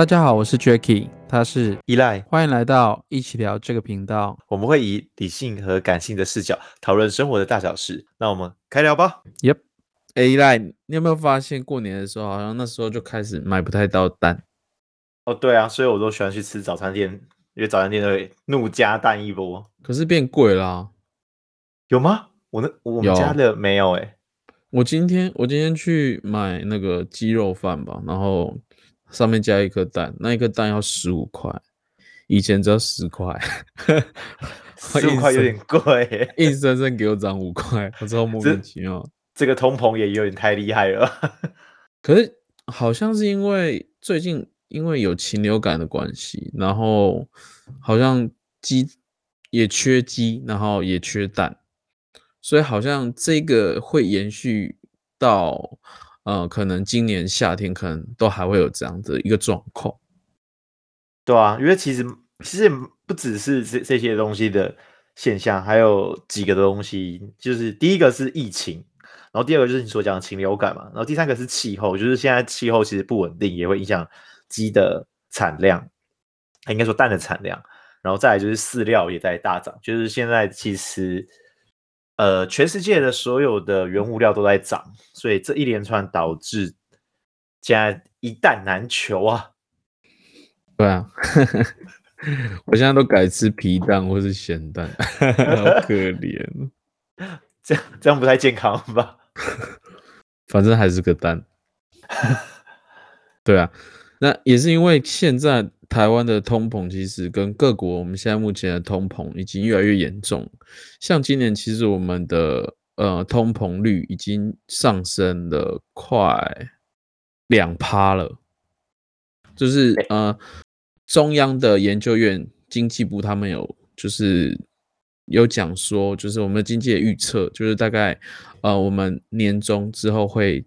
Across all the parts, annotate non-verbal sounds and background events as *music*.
大家好，我是 Jacky，他是依赖，欢迎来到一起聊这个频道。我们会以理性和感性的视角讨论生活的大小事。那我们开聊吧。Yep，哎，依赖，你有没有发现过年的时候，好像那时候就开始买不太到蛋？哦，对啊，所以我都喜欢去吃早餐店，因为早餐店都会怒加蛋一波。可是变贵啦、啊，有吗？我那我们家的没有哎、欸。我今天我今天去买那个鸡肉饭吧，然后上面加一颗蛋，那一颗蛋要十五块，以前只要十块，十五块有点贵，硬生生给我涨五块，我超莫名其妙。这个通膨也有点太厉害了。可是好像是因为最近因为有禽流感的关系，然后好像鸡也缺鸡，然后也缺蛋。所以好像这个会延续到，呃，可能今年夏天可能都还会有这样的一个状况。对啊，因为其实其实不只是这这些东西的现象，还有几个东西，就是第一个是疫情，然后第二个就是你所讲的禽流感嘛，然后第三个是气候，就是现在气候其实不稳定，也会影响鸡的产量，应该说蛋的产量，然后再来就是饲料也在大涨，就是现在其实。呃，全世界的所有的原物料都在涨，所以这一连串导致现在一蛋难求啊。对啊，*laughs* 我现在都改吃皮蛋或是咸蛋，好可怜。*laughs* 这样这样不太健康吧？*laughs* 反正还是个蛋。对啊，那也是因为现在。台湾的通膨其实跟各国我们现在目前的通膨已经越来越严重。像今年其实我们的呃通膨率已经上升了快两趴了，就是呃中央的研究院经济部他们有就是有讲说，就是我们的经济的预测就是大概呃我们年终之后会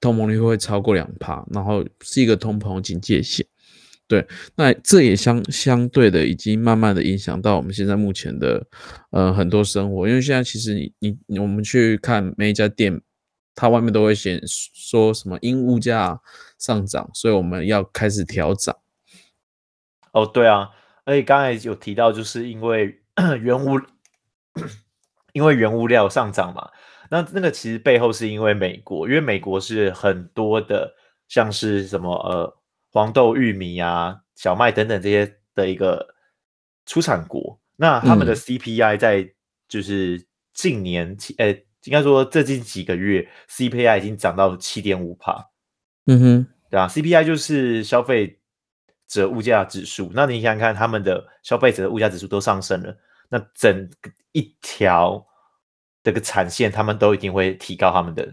通膨率会超过两趴，然后是一个通膨警戒线。对，那这也相相对的，已经慢慢的影响到我们现在目前的呃很多生活，因为现在其实你你我们去看每一家店，它外面都会写说什么因物价上涨，所以我们要开始调涨。哦，对啊，而且刚才有提到，就是因为 *clears throat* 原物 *clears throat* 因为原物料上涨嘛，那那个其实背后是因为美国，因为美国是很多的像是什么呃。黄豆、玉米啊、小麦等等这些的一个出产国，那他们的 CPI 在就是近年，呃、嗯，应该说最近几个月 CPI 已经涨到七点五帕。嗯哼，对吧？CPI 就是消费者物价指数。那你想想看，他们的消费者的物价指数都上升了，那整个一条这个产线，他们都一定会提高他们的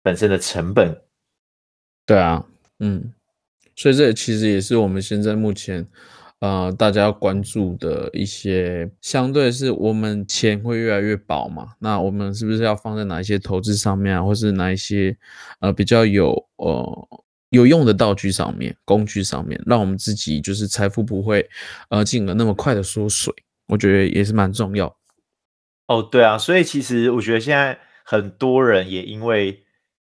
本身的成本。对啊，嗯。所以这其实也是我们现在目前，呃，大家要关注的一些，相对是我们钱会越来越薄嘛，那我们是不是要放在哪一些投资上面啊，或是哪一些呃比较有呃有用的道具上面、工具上面，让我们自己就是财富不会呃进而那么快的缩水，我觉得也是蛮重要。哦，对啊，所以其实我觉得现在很多人也因为。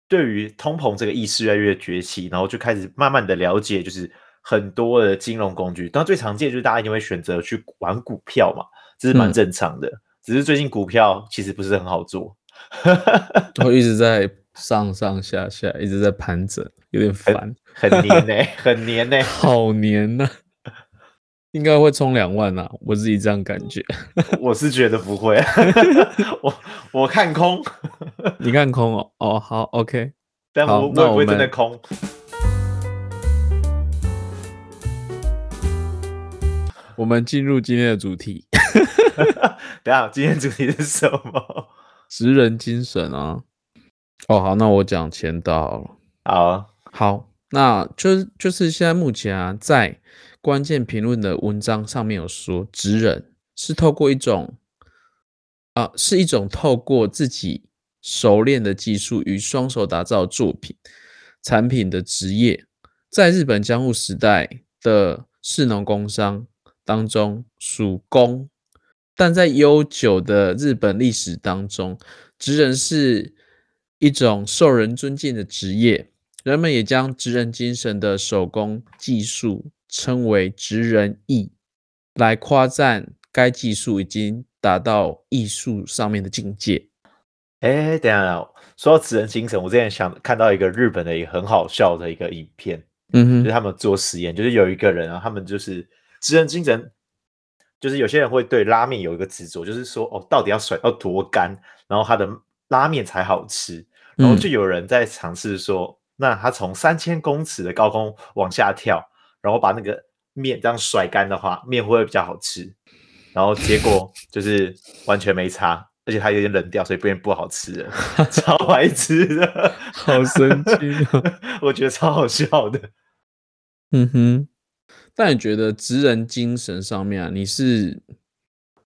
对于通膨这个意识越来越崛起，然后就开始慢慢的了解，就是很多的金融工具。当然最常见就是大家一定会选择去玩股票嘛，这是蛮正常的。嗯、只是最近股票其实不是很好做，*laughs* 都一直在上上下下，一直在盘整，有点烦，很黏呢、欸，很黏呢、欸，*laughs* 好黏呐、啊。应该会充两万啊，我自己这样感觉。*laughs* 我是觉得不会，*laughs* 我我看空。你看空哦，哦好，OK。*laughs* 但我会不会真的空？我们进入今天的主题。等下，今天主题是什么？职人精神啊。哦好，那我讲签到了。好啊，好，那就是就是现在目前啊，在。关键评论的文章上面有说，职人是透过一种啊、是一种透过自己熟练的技术与双手打造作品产品的职业，在日本江户时代的士农工商当中属工，但在悠久的日本历史当中，职人是一种受人尊敬的职业。人们也将职人精神的手工技术称为职人艺，来夸赞该技术已经达到艺术上面的境界。哎，等一下，说到职人精神，我之前想看到一个日本的一个很好笑的一个影片，嗯哼，就是他们做实验，就是有一个人啊，他们就是职人精神，就是有些人会对拉面有一个执着，就是说哦，到底要甩到多干，然后他的拉面才好吃，然后就有人在尝试说，嗯、那他从三千公尺的高空往下跳，然后把那个面这样甩干的话，面会不会比较好吃？然后结果 *laughs* 就是完全没差。而且它有点冷掉，所以变不好吃了，*laughs* 超爱吃的，*laughs* 好神奇哦！我觉得超好笑的。嗯哼，但你觉得职人精神上面啊，你是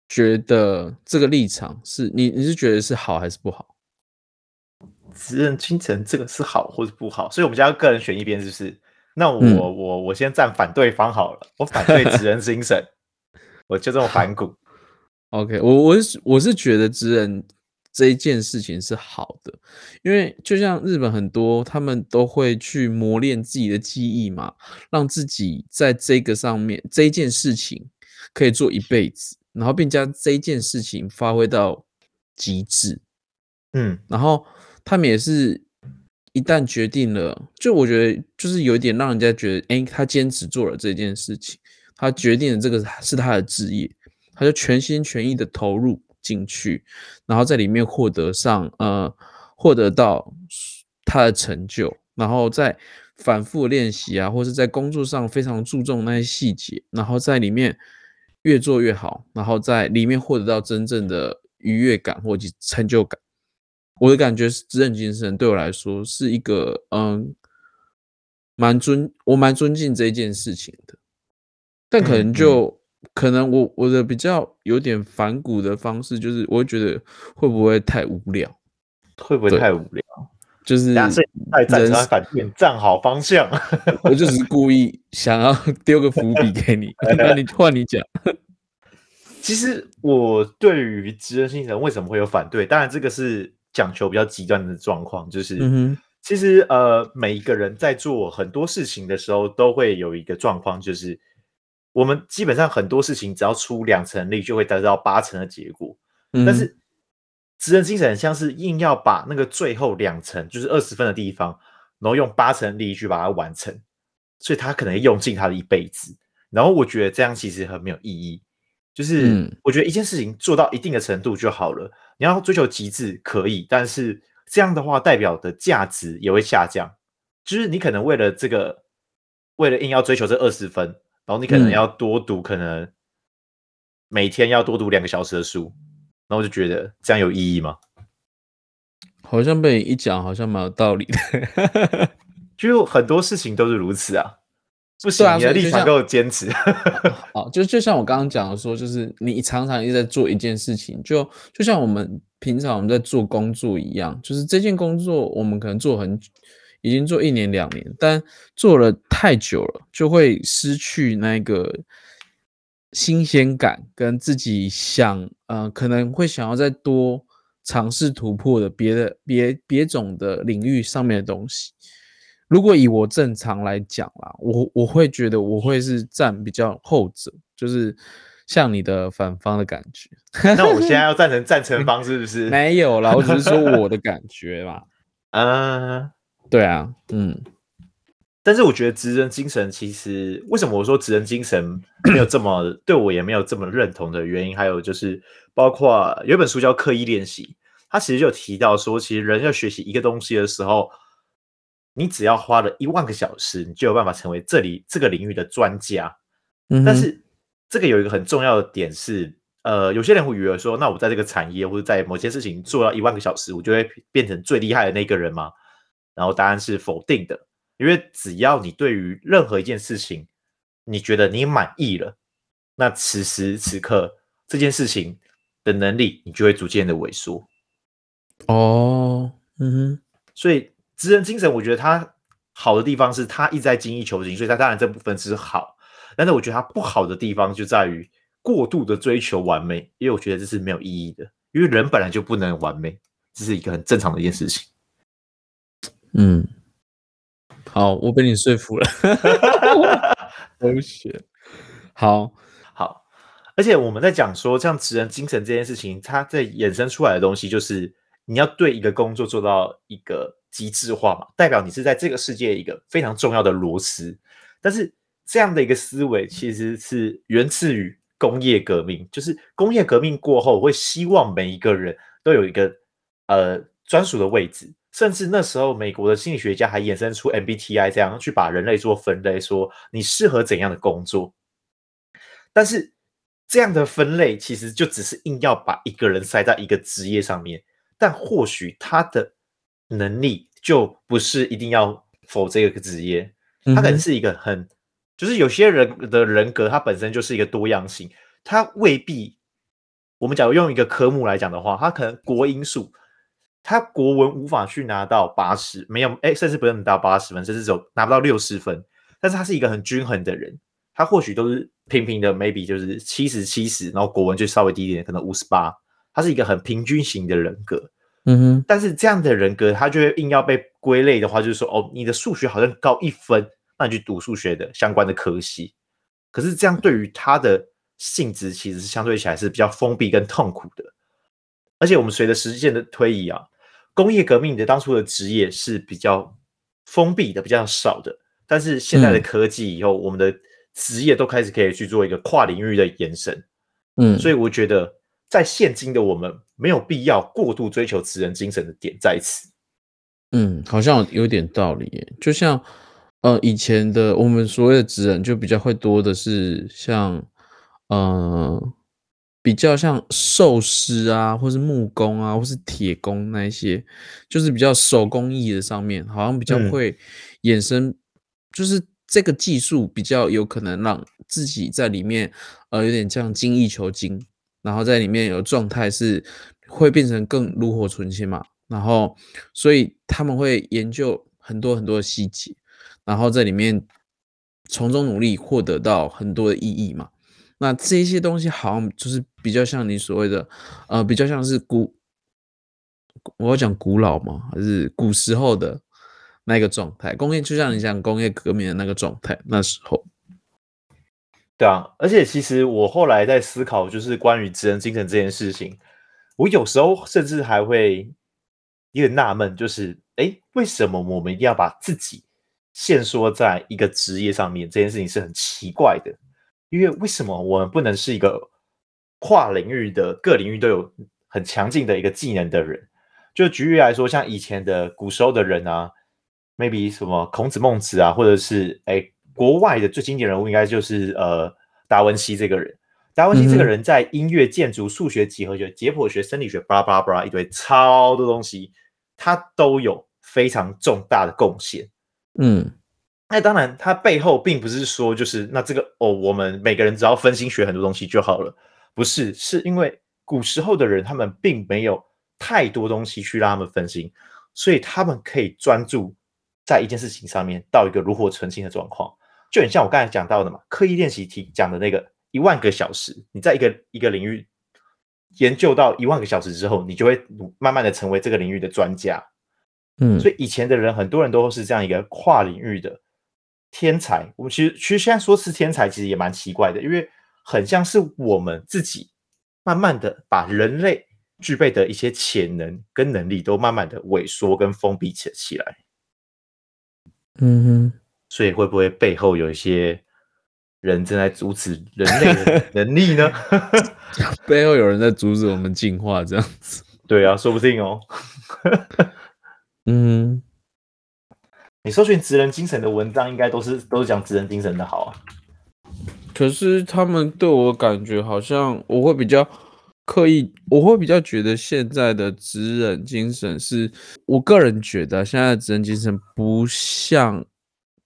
觉得这个立场是你你是觉得是好还是不好？职人精神这个是好或是不好？所以我们家个人选一边，是不是？那我、嗯、我我先站反对方好了，*laughs* 我反对职人精神，我就这么反骨。*laughs* OK，我我是我是觉得职人这一件事情是好的，因为就像日本很多他们都会去磨练自己的技艺嘛，让自己在这个上面这一件事情可以做一辈子，然后并将这一件事情发挥到极致。嗯，然后他们也是一旦决定了，就我觉得就是有一点让人家觉得，哎，他坚持做了这件事情，他决定了这个是他的职业。他就全心全意的投入进去，然后在里面获得上呃获得到他的成就，然后在反复练习啊，或是在工作上非常注重那些细节，然后在里面越做越好，然后在里面获得到真正的愉悦感或者成就感。我的感觉是，职人精神对我来说是一个嗯蛮尊我蛮尊敬这一件事情的，但可能就。嗯嗯可能我我的比较有点反骨的方式，就是我会觉得会不会太无聊？会不会太无聊？就是人太站成反面站好方向。我就是故意想要 *laughs* 丢个伏笔给你，那你换你讲。其实我对于职人精神为什么会有反对？当然这个是讲求比较极端的状况，就是、其实呃每一个人在做很多事情的时候都会有一个状况，就是。我们基本上很多事情只要出两成力，就会得到八成的结果。嗯、但是职人精神像是硬要把那个最后两成，就是二十分的地方，然后用八成力去把它完成，所以他可能用尽他的一辈子。然后我觉得这样其实很没有意义。就是我觉得一件事情做到一定的程度就好了。你要追求极致可以，但是这样的话代表的价值也会下降。就是你可能为了这个，为了硬要追求这二十分。然后你可能要多读，嗯、可能每天要多读两个小时的书，然后我就觉得这样有意义吗？好像被你一讲，好像蛮有道理的。*laughs* 就很多事情都是如此啊，不行，啊、你的立场够坚持。*laughs* 哦，就就像我刚刚讲的说，就是你常常一直在做一件事情，就就像我们平常我们在做工作一样，就是这件工作我们可能做很久。已经做一年两年，但做了太久了，就会失去那个新鲜感，跟自己想，呃，可能会想要再多尝试突破的别的别别种的领域上面的东西。如果以我正常来讲啦，我我会觉得我会是站比较后者，就是像你的反方的感觉。那我现在 *laughs* 要站成赞成方是不是？没有啦，我只是说我的感觉啦。*laughs* 啊。对啊，嗯，但是我觉得职人精神其实为什么我说职人精神没有这么 *clears throat* 对我也没有这么认同的原因，还有就是包括有一本书叫《刻意练习》，它其实就提到说，其实人要学习一个东西的时候，你只要花了一万个小时，你就有办法成为这里这个领域的专家。嗯，但是这个有一个很重要的点是，呃，有些人会以为说，那我在这个产业或者在某些事情做到一万个小时，我就会变成最厉害的那个人吗？然后答案是否定的，因为只要你对于任何一件事情，你觉得你满意了，那此时此刻这件事情的能力，你就会逐渐的萎缩。哦，嗯哼，所以职人精神，我觉得他好的地方是他一直在精益求精，所以他当然这部分是好，但是我觉得他不好的地方就在于过度的追求完美，因为我觉得这是没有意义的，因为人本来就不能完美，这是一个很正常的一件事情。嗯，好，我被你说服了。*laughs* 狗血。好好，而且我们在讲说，像职人精神这件事情，它在衍生出来的东西，就是你要对一个工作做到一个极致化嘛，代表你是在这个世界一个非常重要的螺丝。但是这样的一个思维，其实是源自于工业革命，就是工业革命过后，会希望每一个人都有一个呃专属的位置。甚至那时候，美国的心理学家还衍生出 MBTI 这样去把人类做分类，说你适合怎样的工作。但是这样的分类其实就只是硬要把一个人塞在一个职业上面，但或许他的能力就不是一定要否这个职业，他可能是一个很，就是有些人的人格，他本身就是一个多样性，他未必。我们假如用一个科目来讲的话，他可能国英数。他国文无法去拿到八十，没有哎，甚至不用拿到八十分，甚至只有拿不到六十分。但是他是一个很均衡的人，他或许都是平平的，maybe 就是七十七十，然后国文就稍微低一点，可能五十八。他是一个很平均型的人格，嗯哼。但是这样的人格，他就会硬要被归类的话，就是说，哦，你的数学好像高一分，那你去读数学的相关的科系。可是这样对于他的性质，其实是相对起来是比较封闭跟痛苦的。而且我们随着时间的推移啊。工业革命的当初的职业是比较封闭的，比较少的。但是现在的科技以后，我们的职业都开始可以去做一个跨领域的延伸。嗯，所以我觉得在现今的我们没有必要过度追求职人精神的点在此。嗯，好像有点道理耶。就像呃以前的我们所谓的职人，就比较会多的是像呃。比较像寿司啊，或是木工啊，或是铁工那一些，就是比较手工艺的上面，好像比较会衍生，嗯、就是这个技术比较有可能让自己在里面，呃，有点像精益求精，然后在里面有状态是会变成更炉火纯青嘛，然后所以他们会研究很多很多的细节，然后在里面从中努力获得到很多的意义嘛。那这些东西好像就是比较像你所谓的，呃，比较像是古，我要讲古老吗？还是古时候的那个状态？工业就像你讲工业革命的那个状态，那时候。对啊，而且其实我后来在思考，就是关于职人精神这件事情，我有时候甚至还会有点纳闷，就是，哎，为什么我们一定要把自己限缩在一个职业上面？这件事情是很奇怪的。因为为什么我们不能是一个跨领域的各领域都有很强劲的一个技能的人？就举例来说，像以前的古时候的人啊，maybe 什么孔子、孟子啊，或者是哎国外的最经典人物，应该就是呃达文西这个人。达文西这个人在音乐、建筑、数学、几何学、解剖学、生理学，巴拉巴拉巴拉一堆超多东西，他都有非常重大的贡献。嗯。那当然，他背后并不是说就是那这个哦，我们每个人只要分心学很多东西就好了，不是，是因为古时候的人他们并没有太多东西去让他们分心，所以他们可以专注在一件事情上面到一个炉火纯青的状况，就很像我刚才讲到的嘛，刻意练习题讲的那个一万个小时，你在一个一个领域研究到一万个小时之后，你就会慢慢的成为这个领域的专家，嗯，所以以前的人很多人都是这样一个跨领域的。天才，我们其实其实现在说是天才，其实也蛮奇怪的，因为很像是我们自己慢慢的把人类具备的一些潜能跟能力都慢慢的萎缩跟封闭起起来。嗯哼，所以会不会背后有一些人正在阻止人类的 *laughs* 能力呢？*laughs* 背后有人在阻止我们进化，这样子？对啊，说不定哦。嗯。你搜寻职人精神的文章，应该都是都是讲职人精神的好啊。可是他们对我感觉好像我会比较刻意，我会比较觉得现在的职人精神是，我个人觉得现在的职人精神不像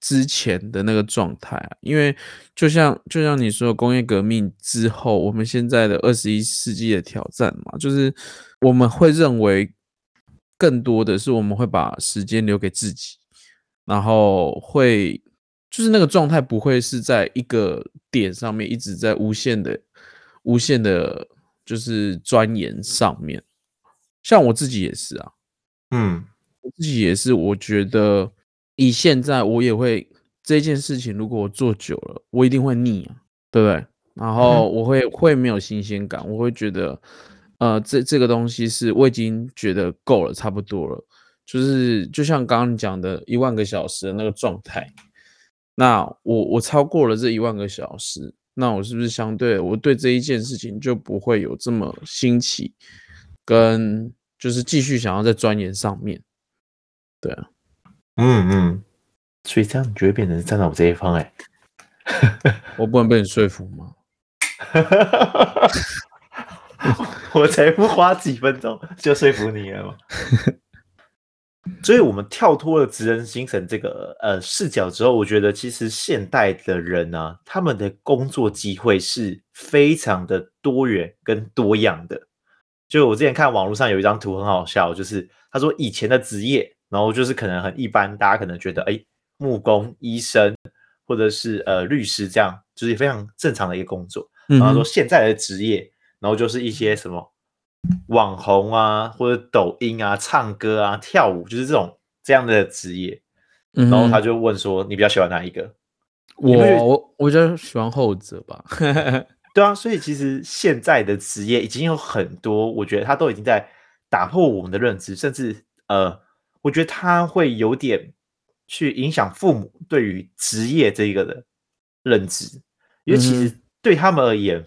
之前的那个状态啊。因为就像就像你说，工业革命之后，我们现在的二十一世纪的挑战嘛，就是我们会认为更多的是我们会把时间留给自己。然后会，就是那个状态不会是在一个点上面一直在无限的、无限的，就是钻研上面。像我自己也是啊，嗯，我自己也是，我觉得以现在我也会这件事情，如果我做久了，我一定会腻啊，对不对？然后我会、嗯、会没有新鲜感，我会觉得，呃，这这个东西是我已经觉得够了，差不多了，就是就像刚刚你讲的一万个小时的那个状态。那我我超过了这一万个小时，那我是不是相对我对这一件事情就不会有这么新奇，跟就是继续想要在钻研上面？对啊。嗯嗯，所以这样你就会变成站在我这一方哎，*laughs* 我不能被你说服吗？*laughs* 我才不花几分钟就说服你了吗？*laughs* 所以，我们跳脱了职人精神这个呃视角之后，我觉得其实现代的人呢、啊，他们的工作机会是非常的多元跟多样的。就我之前看网络上有一张图很好笑，就是他说以前的职业。然后就是可能很一般，大家可能觉得，哎，木工、医生，或者是呃律师这样，就是非常正常的一个工作。然后说现在的职业，然后就是一些什么网红啊，或者抖音啊、唱歌啊、跳舞，就是这种这样的职业。然后他就问说，你比较喜欢哪一个？我我我觉得喜欢后者吧。*laughs* 对啊，所以其实现在的职业已经有很多，我觉得他都已经在打破我们的认知，甚至呃。我觉得他会有点去影响父母对于职业这个的认知，因为其实对他们而言，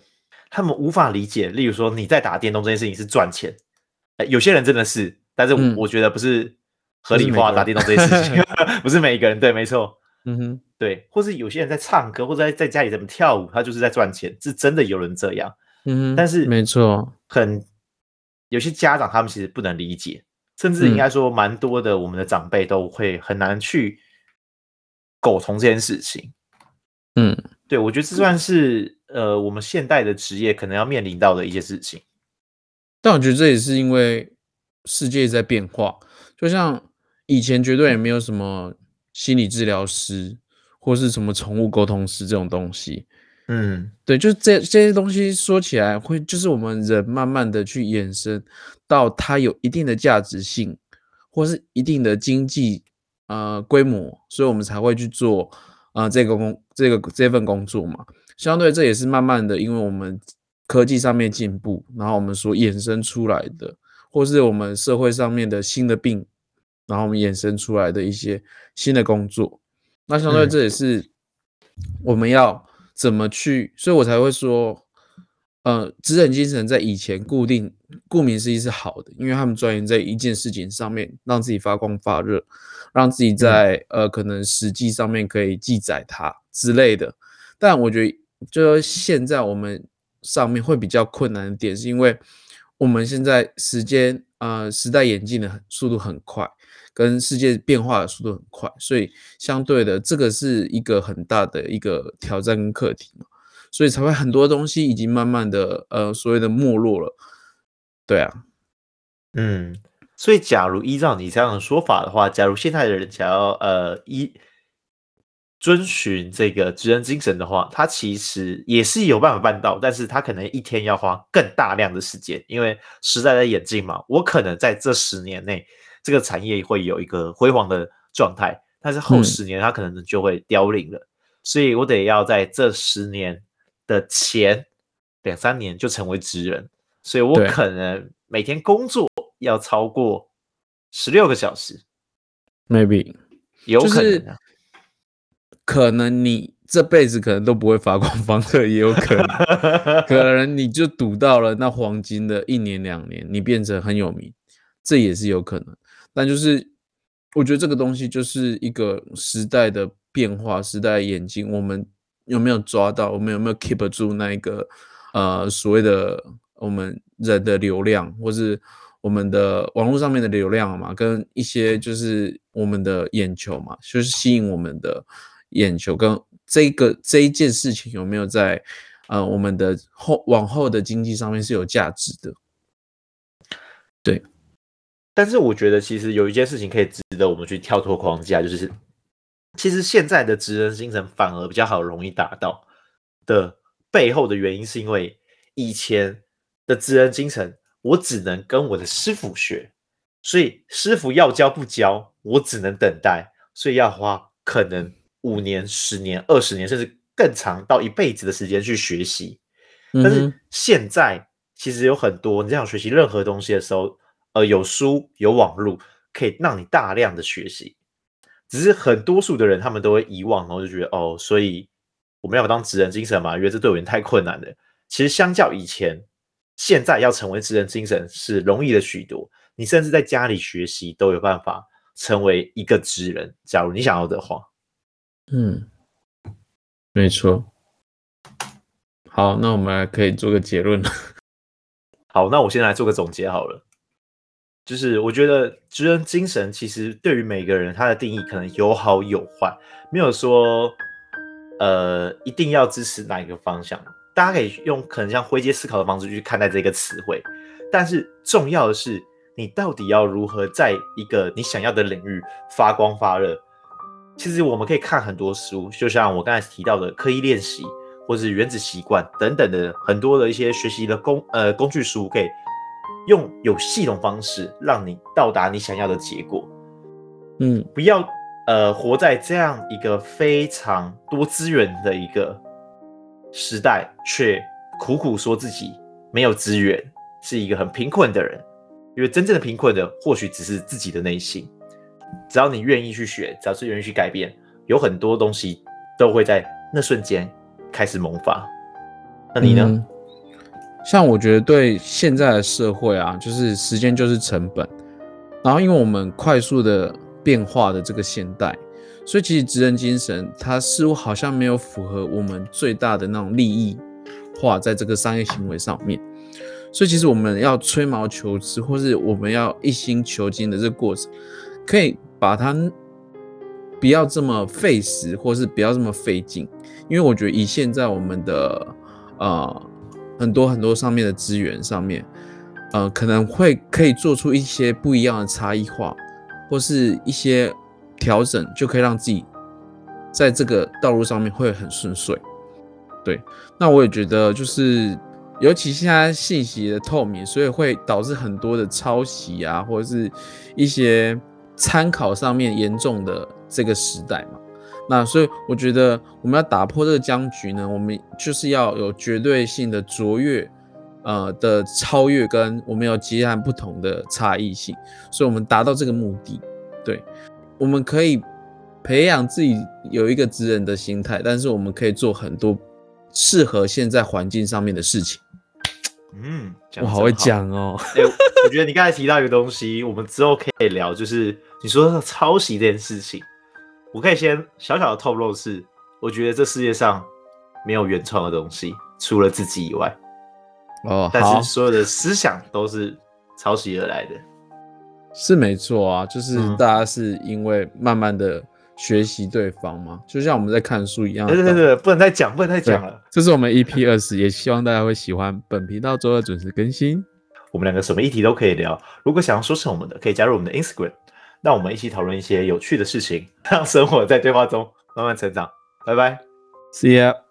他们无法理解。例如说，你在打电动这件事情是赚钱，有些人真的是，但是我觉得不是合理化打电动这件事情，*laughs* 不是每一个人。对，没错，嗯哼，对，或是有些人在唱歌，或者在在家里怎么跳舞，他就是在赚钱，是真的有人这样。嗯哼，但是没错，很有些家长他们其实不能理解。甚至应该说，蛮多的我们的长辈都会很难去苟同这件事情。嗯，对，我觉得这算是呃，我们现代的职业可能要面临到的一些事情。但我觉得这也是因为世界在变化，就像以前绝对也没有什么心理治疗师或是什么宠物沟通师这种东西。嗯，对，就是这这些东西说起来会，就是我们人慢慢的去衍生到它有一定的价值性，或是一定的经济呃规模，所以我们才会去做啊、呃、这个工这个这份工作嘛。相对这也是慢慢的，因为我们科技上面进步，然后我们所衍生出来的，或是我们社会上面的新的病，然后我们衍生出来的一些新的工作。那相对这也是我们要。怎么去？所以我才会说，呃，职人精神在以前固定，顾名思义是好的，因为他们钻研在一件事情上面，让自己发光发热，让自己在呃可能实际上面可以记载它之类的。但我觉得，就现在我们上面会比较困难的点，是因为我们现在时间呃时代演进的速度很快。跟世界变化的速度很快，所以相对的，这个是一个很大的一个挑战跟课题嘛，所以才会很多东西已经慢慢的呃所谓的没落了，对啊，嗯，所以假如依照你这样的说法的话，假如现在的人想要呃依遵循这个职人精神的话，他其实也是有办法办到，但是他可能一天要花更大量的时间，因为时代在演进嘛，我可能在这十年内。这个产业会有一个辉煌的状态，但是后十年它可能就会凋零了，嗯、所以我得要在这十年的前两三年就成为职人，所以我可能每天工作要超过十六个小时，maybe *laughs* 有可能、啊，可能你这辈子可能都不会发光发热，也有可能，可 *laughs* 能你就赌到了那黄金的一年两年，你变成很有名，这也是有可能。但就是，我觉得这个东西就是一个时代的变化，时代的演进。我们有没有抓到？我们有没有 keep 住那一个呃所谓的我们人的流量，或是我们的网络上面的流量嘛？跟一些就是我们的眼球嘛，就是吸引我们的眼球，跟这个这一件事情有没有在呃我们的后往后的经济上面是有价值的？对。但是我觉得，其实有一件事情可以值得我们去跳脱框架，就是其实现在的职人精神反而比较好，容易达到的背后的原因，是因为以前的职人精神，我只能跟我的师傅学，所以师傅要教不教，我只能等待，所以要花可能五年、十年、二十年，甚至更长到一辈子的时间去学习。但是现在其实有很多，你这样学习任何东西的时候，呃，有书有网络可以让你大量的学习。只是很多数的人他们都会遗忘，然后就觉得哦，所以我们要当职人精神嘛，因为这对我们太困难了。其实相较以前，现在要成为职人精神是容易了许多。你甚至在家里学习都有办法成为一个职人，假如你想要的话。嗯，没错。好，那我们来可以做个结论了。*laughs* 好，那我先来做个总结好了。就是我觉得职人精神其实对于每个人他的定义可能有好有坏，没有说呃一定要支持哪一个方向。大家可以用可能像灰阶思考的方式去看待这个词汇，但是重要的是你到底要如何在一个你想要的领域发光发热。其实我们可以看很多书，就像我刚才提到的刻意练习，或是原子习惯等等的很多的一些学习的工呃工具书，可以。用有系统方式让你到达你想要的结果，嗯，不要呃活在这样一个非常多资源的一个时代，却苦苦说自己没有资源，是一个很贫困的人。因为真正的贫困的或许只是自己的内心。只要你愿意去学，只要是愿意去改变，有很多东西都会在那瞬间开始萌发。那你呢？嗯像我觉得对现在的社会啊，就是时间就是成本，然后因为我们快速的变化的这个现代，所以其实职人精神它似乎好像没有符合我们最大的那种利益化在这个商业行为上面，所以其实我们要吹毛求疵，或是我们要一心求精的这个过程，可以把它不要这么费时，或是不要这么费劲，因为我觉得以现在我们的呃。很多很多上面的资源上面，呃，可能会可以做出一些不一样的差异化，或是一些调整，就可以让自己在这个道路上面会很顺遂。对，那我也觉得就是，尤其现在信息的透明，所以会导致很多的抄袭啊，或者是一些参考上面严重的这个时代嘛。那所以我觉得我们要打破这个僵局呢，我们就是要有绝对性的卓越，呃的超越，跟我们有截然不同的差异性，所以我们达到这个目的，对，我们可以培养自己有一个职人的心态，但是我们可以做很多适合现在环境上面的事情。嗯，我好会讲哦。欸，我觉得你刚才提到一个东西，我们之后可以聊，就是你说的抄袭这件事情。我可以先小小的透露是，我觉得这世界上没有原创的东西，除了自己以外。哦，但是所有的思想都是抄袭而来的，是没错啊，就是大家是因为慢慢的学习对方嘛，嗯、就像我们在看书一样。对对对，不能再讲，不能再讲了。这是我们 EP 二十，也希望大家会喜欢本频道周二准时更新。我们两个什么议题都可以聊，如果想要说是我们的，可以加入我们的 Instagram。让我们一起讨论一些有趣的事情，让生活在对话中慢慢成长。拜拜，See you。